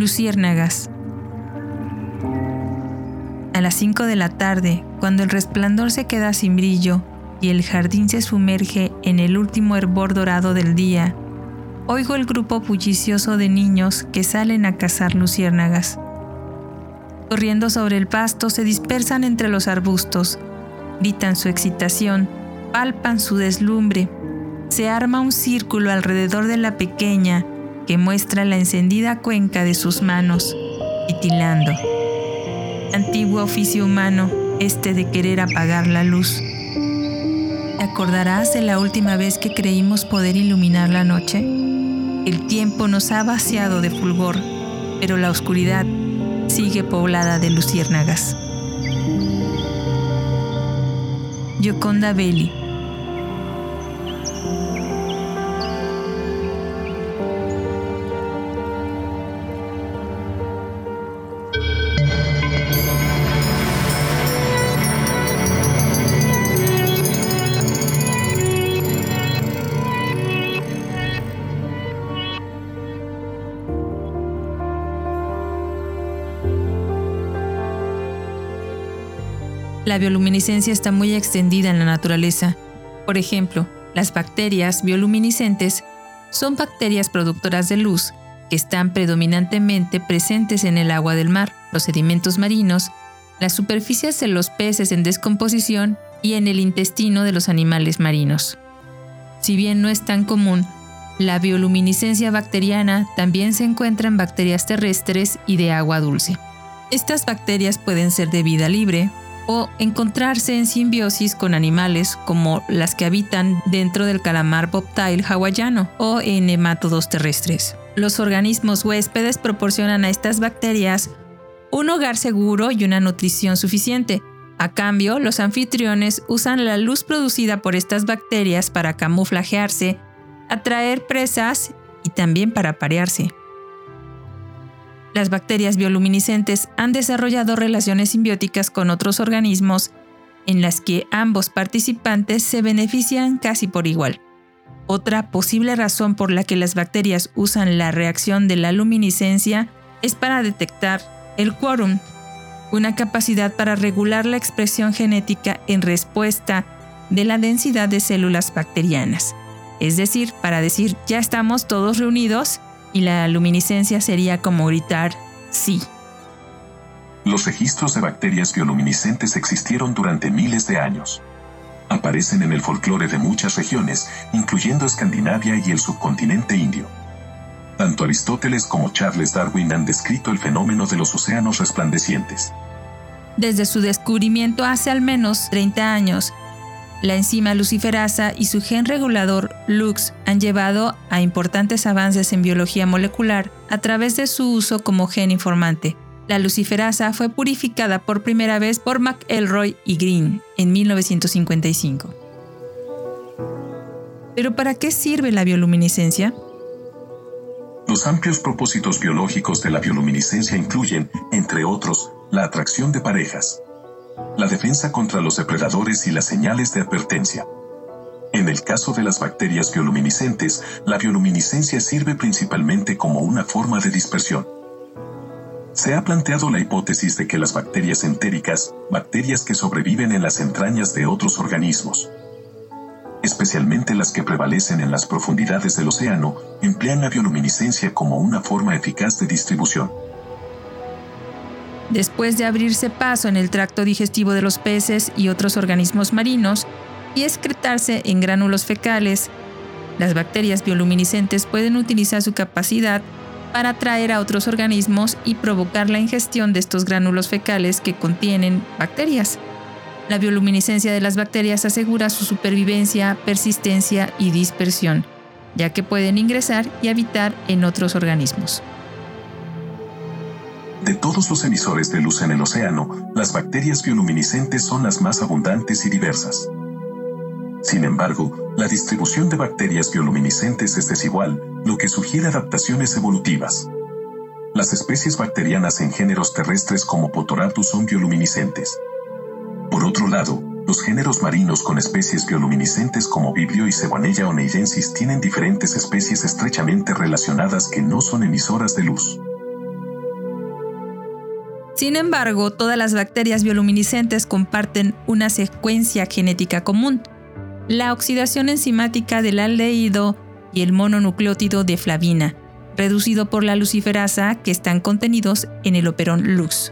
Luciérnagas. A las 5 de la tarde, cuando el resplandor se queda sin brillo y el jardín se sumerge en el último hervor dorado del día, oigo el grupo bullicioso de niños que salen a cazar luciérnagas corriendo sobre el pasto, se dispersan entre los arbustos, gritan su excitación, palpan su deslumbre. Se arma un círculo alrededor de la pequeña que muestra la encendida cuenca de sus manos, titilando. Antiguo oficio humano, este de querer apagar la luz. ¿Te acordarás de la última vez que creímos poder iluminar la noche? El tiempo nos ha vaciado de fulgor, pero la oscuridad sigue poblada de luciérnagas. Yoconda Belli La bioluminiscencia está muy extendida en la naturaleza. Por ejemplo, las bacterias bioluminiscentes son bacterias productoras de luz que están predominantemente presentes en el agua del mar, los sedimentos marinos, las superficies de los peces en descomposición y en el intestino de los animales marinos. Si bien no es tan común, la bioluminiscencia bacteriana también se encuentra en bacterias terrestres y de agua dulce. Estas bacterias pueden ser de vida libre o encontrarse en simbiosis con animales como las que habitan dentro del calamar bobtail hawaiano o en hemátodos terrestres. Los organismos huéspedes proporcionan a estas bacterias un hogar seguro y una nutrición suficiente. A cambio, los anfitriones usan la luz producida por estas bacterias para camuflajearse, atraer presas y también para parearse. Las bacterias bioluminiscentes han desarrollado relaciones simbióticas con otros organismos en las que ambos participantes se benefician casi por igual. Otra posible razón por la que las bacterias usan la reacción de la luminiscencia es para detectar el quórum, una capacidad para regular la expresión genética en respuesta de la densidad de células bacterianas. Es decir, para decir ya estamos todos reunidos y la luminiscencia sería como gritar sí. Los registros de bacterias bioluminiscentes existieron durante miles de años. Aparecen en el folclore de muchas regiones, incluyendo Escandinavia y el subcontinente indio. Tanto Aristóteles como Charles Darwin han descrito el fenómeno de los océanos resplandecientes. Desde su descubrimiento hace al menos 30 años, la enzima luciferasa y su gen regulador LUX han llevado a importantes avances en biología molecular a través de su uso como gen informante. La luciferasa fue purificada por primera vez por McElroy y Green en 1955. ¿Pero para qué sirve la bioluminiscencia? Los amplios propósitos biológicos de la bioluminiscencia incluyen, entre otros, la atracción de parejas, la defensa contra los depredadores y las señales de advertencia. En el caso de las bacterias bioluminiscentes, la bioluminiscencia sirve principalmente como una forma de dispersión. Se ha planteado la hipótesis de que las bacterias entéricas, bacterias que sobreviven en las entrañas de otros organismos, especialmente las que prevalecen en las profundidades del océano, emplean la bioluminiscencia como una forma eficaz de distribución. Después de abrirse paso en el tracto digestivo de los peces y otros organismos marinos y excretarse en gránulos fecales, las bacterias bioluminiscentes pueden utilizar su capacidad para atraer a otros organismos y provocar la ingestión de estos gránulos fecales que contienen bacterias. La bioluminiscencia de las bacterias asegura su supervivencia, persistencia y dispersión, ya que pueden ingresar y habitar en otros organismos. De todos los emisores de luz en el océano, las bacterias bioluminiscentes son las más abundantes y diversas. Sin embargo, la distribución de bacterias bioluminiscentes es desigual, lo que sugiere adaptaciones evolutivas. Las especies bacterianas en géneros terrestres como Potoraptus son bioluminiscentes. Por otro lado, los géneros marinos con especies bioluminiscentes como Vibrio y Cebanella oneidensis tienen diferentes especies estrechamente relacionadas que no son emisoras de luz. Sin embargo, todas las bacterias bioluminiscentes comparten una secuencia genética común, la oxidación enzimática del aldehído y el mononucleótido de flavina, reducido por la luciferasa que están contenidos en el operón lux.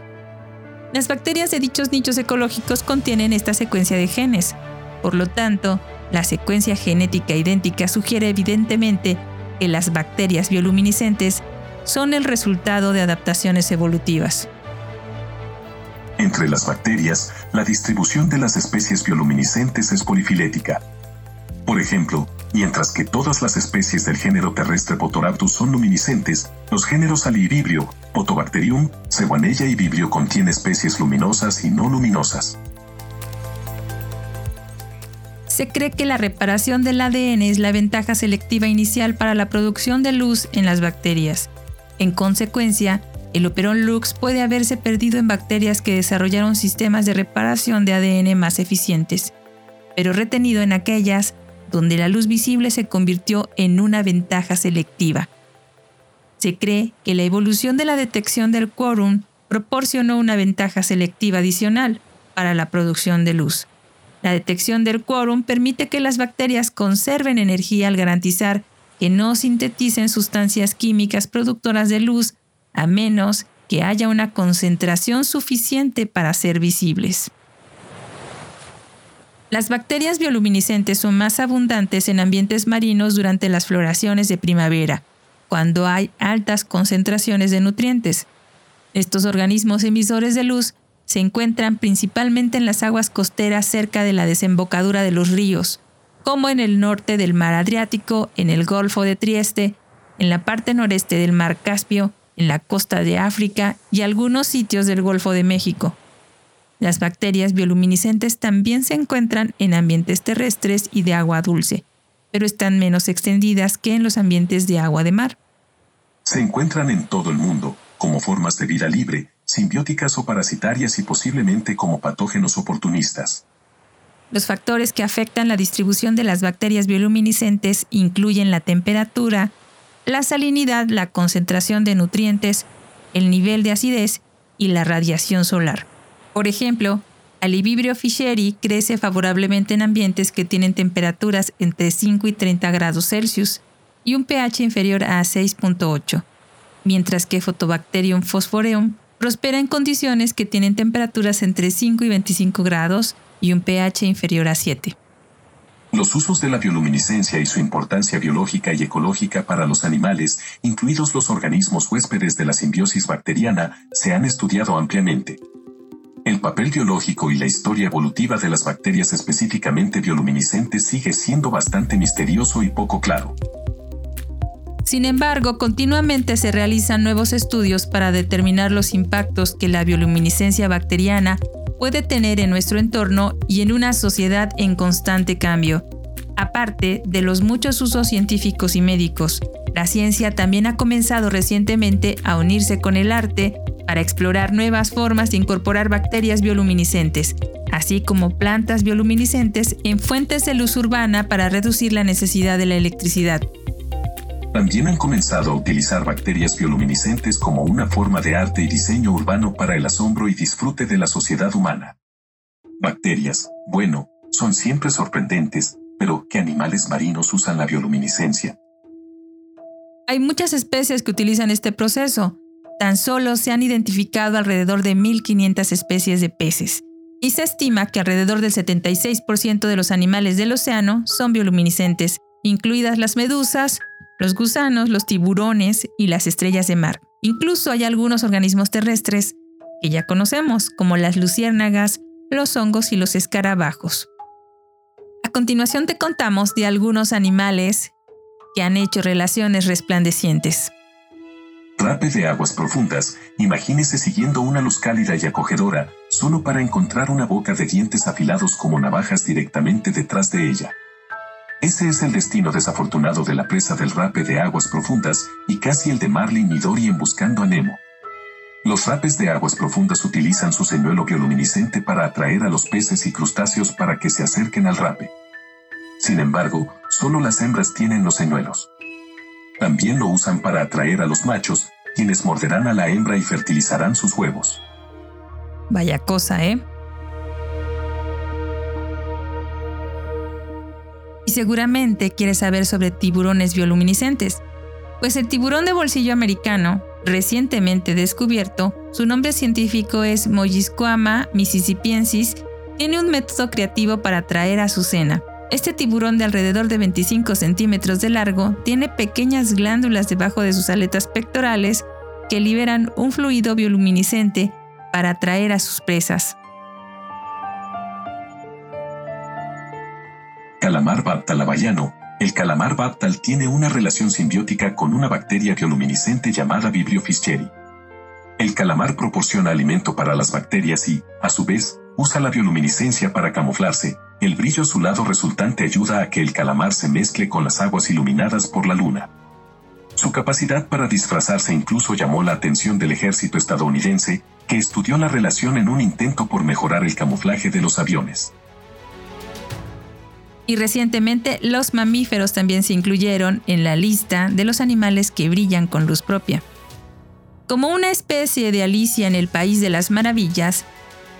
Las bacterias de dichos nichos ecológicos contienen esta secuencia de genes. Por lo tanto, la secuencia genética idéntica sugiere evidentemente que las bacterias bioluminiscentes son el resultado de adaptaciones evolutivas. Entre las bacterias, la distribución de las especies bioluminiscentes es polifilética. Por ejemplo, mientras que todas las especies del género terrestre Potoraptus son luminiscentes, los géneros Alivibrio, Potobacterium, Cewanella y Vibrio contienen especies luminosas y no luminosas. Se cree que la reparación del ADN es la ventaja selectiva inicial para la producción de luz en las bacterias. En consecuencia, el operón Lux puede haberse perdido en bacterias que desarrollaron sistemas de reparación de ADN más eficientes, pero retenido en aquellas donde la luz visible se convirtió en una ventaja selectiva. Se cree que la evolución de la detección del quórum proporcionó una ventaja selectiva adicional para la producción de luz. La detección del quórum permite que las bacterias conserven energía al garantizar que no sinteticen sustancias químicas productoras de luz a menos que haya una concentración suficiente para ser visibles. Las bacterias bioluminiscentes son más abundantes en ambientes marinos durante las floraciones de primavera, cuando hay altas concentraciones de nutrientes. Estos organismos emisores de luz se encuentran principalmente en las aguas costeras cerca de la desembocadura de los ríos, como en el norte del mar Adriático, en el Golfo de Trieste, en la parte noreste del mar Caspio en la costa de África y algunos sitios del Golfo de México. Las bacterias bioluminiscentes también se encuentran en ambientes terrestres y de agua dulce, pero están menos extendidas que en los ambientes de agua de mar. Se encuentran en todo el mundo, como formas de vida libre, simbióticas o parasitarias y posiblemente como patógenos oportunistas. Los factores que afectan la distribución de las bacterias bioluminiscentes incluyen la temperatura, la salinidad, la concentración de nutrientes, el nivel de acidez y la radiación solar. Por ejemplo, Alivibrio fischeri crece favorablemente en ambientes que tienen temperaturas entre 5 y 30 grados Celsius y un pH inferior a 6.8, mientras que Photobacterium phosphoreum prospera en condiciones que tienen temperaturas entre 5 y 25 grados y un pH inferior a 7. Los usos de la bioluminiscencia y su importancia biológica y ecológica para los animales, incluidos los organismos huéspedes de la simbiosis bacteriana, se han estudiado ampliamente. El papel biológico y la historia evolutiva de las bacterias específicamente bioluminiscentes sigue siendo bastante misterioso y poco claro. Sin embargo, continuamente se realizan nuevos estudios para determinar los impactos que la bioluminiscencia bacteriana puede tener en nuestro entorno y en una sociedad en constante cambio. Aparte de los muchos usos científicos y médicos, la ciencia también ha comenzado recientemente a unirse con el arte para explorar nuevas formas de incorporar bacterias bioluminiscentes, así como plantas bioluminiscentes en fuentes de luz urbana para reducir la necesidad de la electricidad. También han comenzado a utilizar bacterias bioluminiscentes como una forma de arte y diseño urbano para el asombro y disfrute de la sociedad humana. Bacterias, bueno, son siempre sorprendentes, Pero, ¿qué animales marinos usan la bioluminiscencia? Hay muchas especies que utilizan este proceso. Tan solo se han identificado alrededor de 1.500 especies de peces. Y se estima que alrededor del 76% de los animales del océano son bioluminiscentes, incluidas las medusas, los gusanos, los tiburones y las estrellas de mar. Incluso hay algunos organismos terrestres que ya conocemos, como las luciérnagas, los hongos y los escarabajos. A continuación te contamos de algunos animales que han hecho relaciones resplandecientes. Rape de aguas profundas, imagínese siguiendo una luz cálida y acogedora, solo para encontrar una boca de dientes afilados como navajas directamente detrás de ella. Ese es el destino desafortunado de la presa del rape de aguas profundas y casi el de Marlin y Dory en Buscando a Nemo. Los rapes de aguas profundas utilizan su señuelo bioluminiscente para atraer a los peces y crustáceos para que se acerquen al rape. Sin embargo, solo las hembras tienen los señuelos. También lo usan para atraer a los machos, quienes morderán a la hembra y fertilizarán sus huevos. Vaya cosa, ¿eh? Seguramente quieres saber sobre tiburones bioluminiscentes. Pues el tiburón de bolsillo americano recientemente descubierto, su nombre científico es Molliscoama mississippiensis, tiene un método creativo para atraer a su cena. Este tiburón de alrededor de 25 centímetros de largo tiene pequeñas glándulas debajo de sus aletas pectorales que liberan un fluido bioluminiscente para atraer a sus presas. Calamar baptalavallano el calamar Baptal tiene una relación simbiótica con una bacteria bioluminiscente llamada Vibrio fischeri. El calamar proporciona alimento para las bacterias y, a su vez, usa la bioluminiscencia para camuflarse. El brillo azulado resultante ayuda a que el calamar se mezcle con las aguas iluminadas por la luna. Su capacidad para disfrazarse incluso llamó la atención del ejército estadounidense, que estudió la relación en un intento por mejorar el camuflaje de los aviones y recientemente los mamíferos también se incluyeron en la lista de los animales que brillan con luz propia. Como una especie de Alicia en el País de las Maravillas,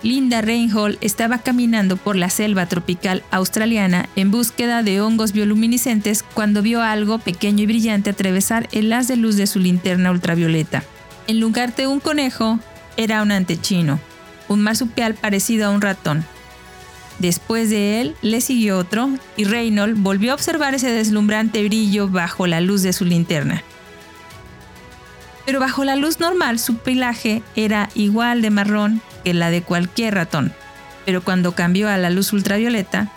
Linda Reinhold estaba caminando por la selva tropical australiana en búsqueda de hongos bioluminiscentes cuando vio algo pequeño y brillante atravesar el haz de luz de su linterna ultravioleta. En lugar de un conejo, era un antechino, un marsupial parecido a un ratón, Después de él le siguió otro y Reynolds volvió a observar ese deslumbrante brillo bajo la luz de su linterna. Pero bajo la luz normal su pelaje era igual de marrón que la de cualquier ratón. Pero cuando cambió a la luz ultravioleta,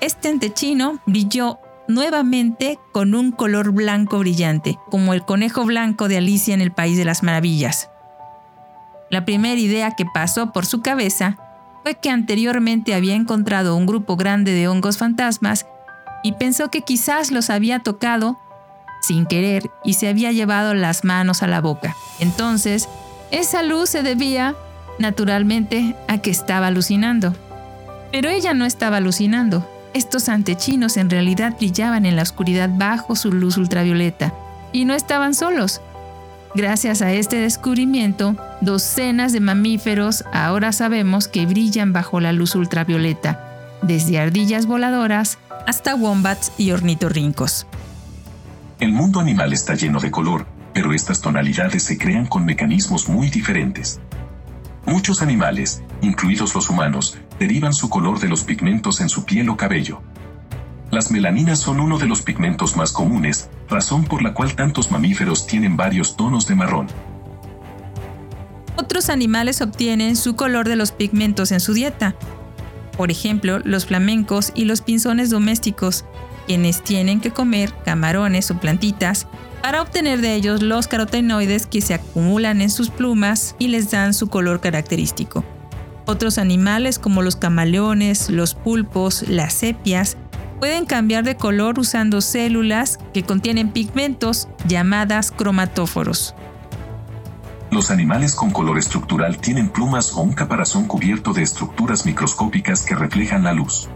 este antechino brilló nuevamente con un color blanco brillante, como el conejo blanco de Alicia en el País de las Maravillas. La primera idea que pasó por su cabeza fue que anteriormente había encontrado un grupo grande de hongos fantasmas y pensó que quizás los había tocado sin querer y se había llevado las manos a la boca. Entonces, esa luz se debía, naturalmente, a que estaba alucinando. Pero ella no estaba alucinando. Estos antechinos en realidad brillaban en la oscuridad bajo su luz ultravioleta. Y no estaban solos. Gracias a este descubrimiento, docenas de mamíferos ahora sabemos que brillan bajo la luz ultravioleta, desde ardillas voladoras hasta wombats y ornitorrincos. El mundo animal está lleno de color, pero estas tonalidades se crean con mecanismos muy diferentes. Muchos animales, incluidos los humanos, derivan su color de los pigmentos en su piel o cabello. Las melaninas son uno de los pigmentos más comunes, razón por la cual tantos mamíferos tienen varios tonos de marrón. Otros animales obtienen su color de los pigmentos en su dieta. Por ejemplo, los flamencos y los pinzones domésticos, quienes tienen que comer camarones o plantitas para obtener de ellos los carotenoides que se acumulan en sus plumas y les dan su color característico. Otros animales como los camaleones, los pulpos, las sepias, pueden cambiar de color usando células que contienen pigmentos llamadas cromatóforos. Los animales con color estructural tienen plumas o un caparazón cubierto de estructuras microscópicas que reflejan la luz.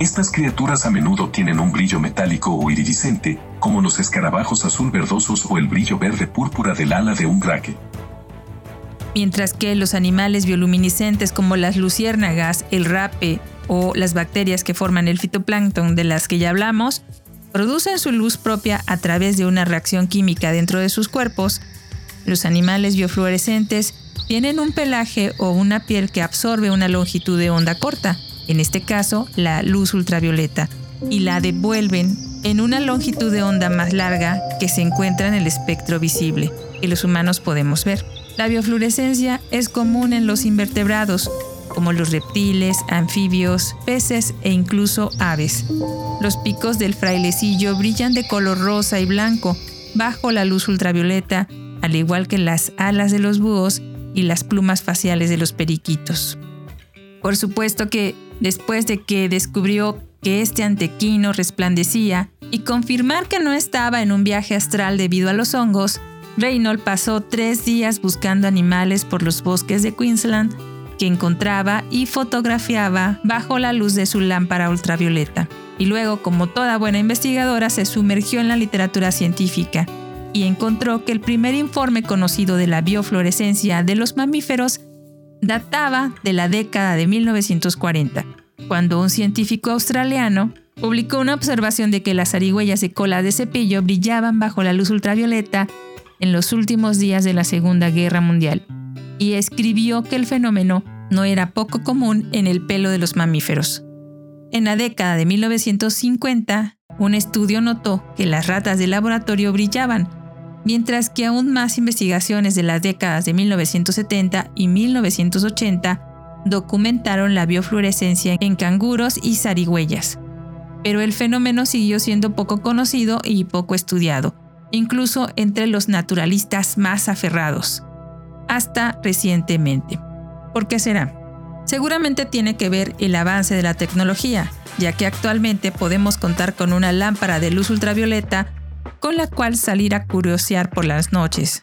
Estas criaturas a menudo tienen un brillo metálico o iridiscente, como los escarabajos azul verdosos o el brillo verde púrpura del ala de un braque. Mientras que los animales bioluminiscentes como las luciérnagas, el rape o las bacterias que forman el fitoplancton de las que ya hablamos, producen su luz propia a través de una reacción química dentro de sus cuerpos. Los animales biofluorescentes tienen un pelaje o una piel que absorbe una longitud de onda corta, en este caso la luz ultravioleta, y la devuelven en una longitud de onda más larga que se encuentra en el espectro visible, que los humanos podemos ver. La biofluorescencia es común en los invertebrados, como los reptiles, anfibios, peces e incluso aves. Los picos del frailecillo brillan de color rosa y blanco bajo la luz ultravioleta, al igual que las alas de los búhos y las plumas faciales de los periquitos. Por supuesto que después de que descubrió que este antequino resplandecía y confirmar que no estaba en un viaje astral debido a los hongos, Reynolds pasó tres días buscando animales por los bosques de Queensland que encontraba y fotografiaba bajo la luz de su lámpara ultravioleta. Y luego, como toda buena investigadora, se sumergió en la literatura científica y encontró que el primer informe conocido de la biofluorescencia de los mamíferos databa de la década de 1940, cuando un científico australiano publicó una observación de que las zarigüeyas de cola de cepillo brillaban bajo la luz ultravioleta en los últimos días de la Segunda Guerra Mundial, y escribió que el fenómeno no era poco común en el pelo de los mamíferos. En la década de 1950, un estudio notó que las ratas de laboratorio brillaban, mientras que aún más investigaciones de las décadas de 1970 y 1980 documentaron la biofluorescencia en canguros y zarigüeyas. Pero el fenómeno siguió siendo poco conocido y poco estudiado, incluso entre los naturalistas más aferrados, hasta recientemente. ¿Por qué será? Seguramente tiene que ver el avance de la tecnología, ya que actualmente podemos contar con una lámpara de luz ultravioleta con la cual salir a curiosear por las noches.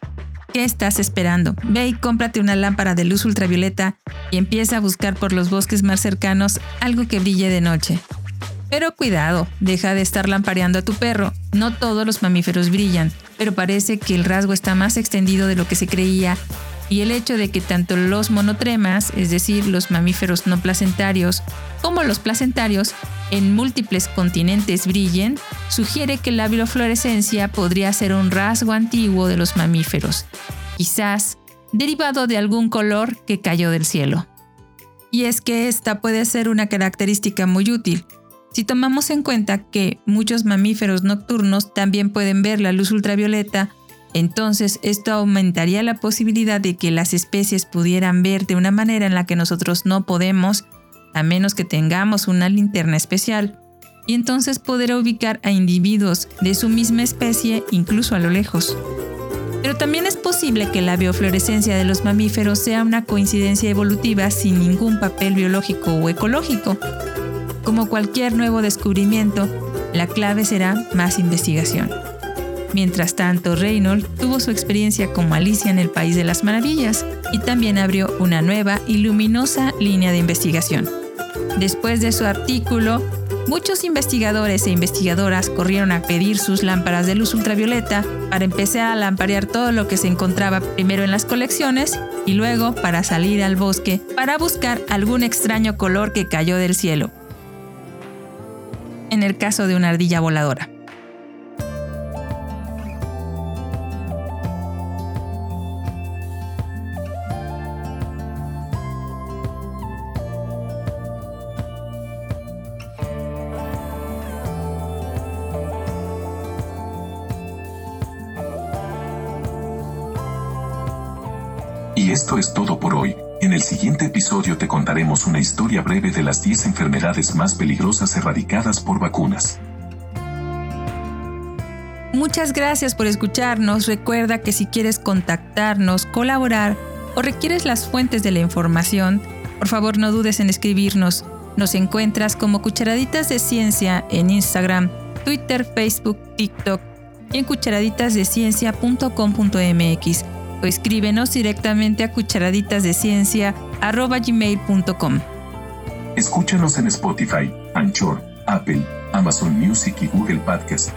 ¿Qué estás esperando? Ve y cómprate una lámpara de luz ultravioleta y empieza a buscar por los bosques más cercanos algo que brille de noche. Pero cuidado, deja de estar lampareando a tu perro. No todos los mamíferos brillan, pero parece que el rasgo está más extendido de lo que se creía y el hecho de que tanto los monotremas, es decir, los mamíferos no placentarios, como los placentarios en múltiples continentes brillen, sugiere que la biofluorescencia podría ser un rasgo antiguo de los mamíferos, quizás derivado de algún color que cayó del cielo. Y es que esta puede ser una característica muy útil, si tomamos en cuenta que muchos mamíferos nocturnos también pueden ver la luz ultravioleta, entonces esto aumentaría la posibilidad de que las especies pudieran ver de una manera en la que nosotros no podemos, a menos que tengamos una linterna especial, y entonces poder ubicar a individuos de su misma especie incluso a lo lejos. Pero también es posible que la biofluorescencia de los mamíferos sea una coincidencia evolutiva sin ningún papel biológico o ecológico, como cualquier nuevo descubrimiento, la clave será más investigación. Mientras tanto, Reynolds tuvo su experiencia como Alicia en el País de las Maravillas y también abrió una nueva y luminosa línea de investigación. Después de su artículo, muchos investigadores e investigadoras corrieron a pedir sus lámparas de luz ultravioleta para empezar a lamparear todo lo que se encontraba primero en las colecciones y luego para salir al bosque para buscar algún extraño color que cayó del cielo en el caso de una ardilla voladora. Y esto es todo por hoy. En el siguiente episodio te contaremos una historia breve de las 10 enfermedades más peligrosas erradicadas por vacunas. Muchas gracias por escucharnos. Recuerda que si quieres contactarnos, colaborar o requieres las fuentes de la información, por favor no dudes en escribirnos. Nos encuentras como Cucharaditas de Ciencia en Instagram, Twitter, Facebook, TikTok y en cucharaditasdeciencia.com.mx o escríbenos directamente a cucharaditasdeciencia.gmail.com. Escúchanos en Spotify, Anchor, Apple, Amazon Music y Google Podcast.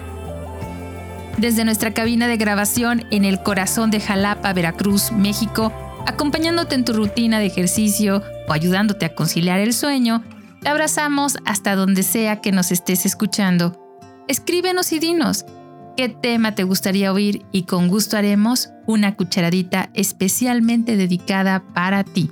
Desde nuestra cabina de grabación en el corazón de Jalapa, Veracruz, México, acompañándote en tu rutina de ejercicio o ayudándote a conciliar el sueño, te abrazamos hasta donde sea que nos estés escuchando. Escríbenos y dinos qué tema te gustaría oír y con gusto haremos una cucharadita especialmente dedicada para ti.